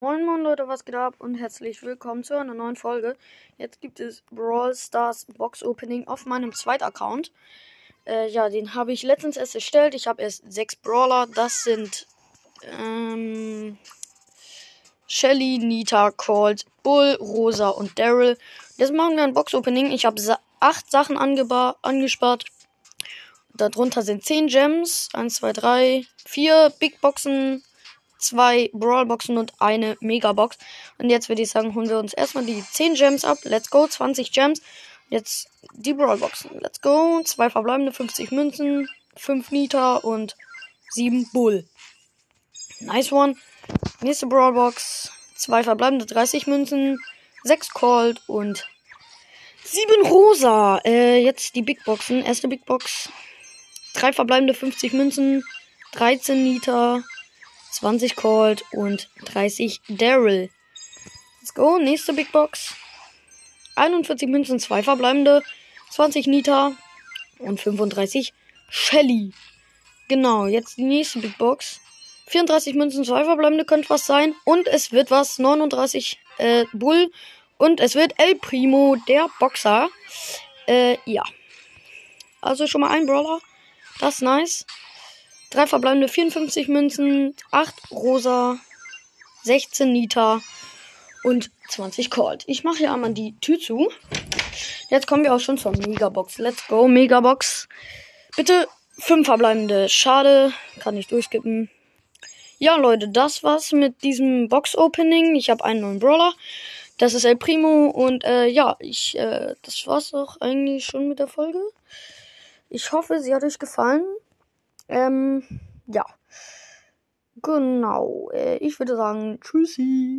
Moin Moin Leute, was geht ab und herzlich willkommen zu einer neuen Folge. Jetzt gibt es Brawl Stars Box Opening auf meinem zweiten Account. Äh, ja, den habe ich letztens erst erstellt. Ich habe erst sechs Brawler. Das sind ähm, Shelly, Nita, Colt, Bull, Rosa und Daryl. Jetzt machen wir ein Box Opening. Ich habe sa acht Sachen angespart. Darunter sind zehn Gems. Eins, zwei, drei, vier Big Boxen zwei Brawlboxen und eine Megabox. Und jetzt würde ich sagen, holen wir uns erstmal die 10 Gems ab. Let's go, 20 Gems. Jetzt die Brawlboxen. Let's go. Zwei verbleibende 50 Münzen, 5 Nita und 7 Bull. Nice one. Nächste Brawlbox. Zwei verbleibende 30 Münzen, 6 Cold und 7 Rosa. Äh, jetzt die Big Boxen. Erste Big Box. Drei verbleibende 50 Münzen, 13 Nita, 20 Colt und 30 Daryl. Let's go. Nächste Big Box. 41 Münzen, 2 verbleibende, 20 Nita und 35 Shelly. Genau, jetzt die nächste Big Box. 34 Münzen, 2 verbleibende könnte was sein. Und es wird was. 39 äh, Bull. Und es wird El Primo, der Boxer. Äh, ja. Also schon mal ein Brawler. Das ist nice. Drei verbleibende 54 Münzen, 8 rosa, 16 Nita und 20 Colt. Ich mache hier einmal die Tür zu. Jetzt kommen wir auch schon zur Megabox. Let's go, Megabox. Bitte 5 verbleibende. Schade, kann ich durchskippen. Ja, Leute, das war's mit diesem Box-Opening. Ich habe einen neuen Brawler. Das ist El Primo und äh, ja, ich, äh, das war's auch eigentlich schon mit der Folge. Ich hoffe, sie hat euch gefallen. Ähm, ja. Genau. Äh, ich würde sagen, tschüssi.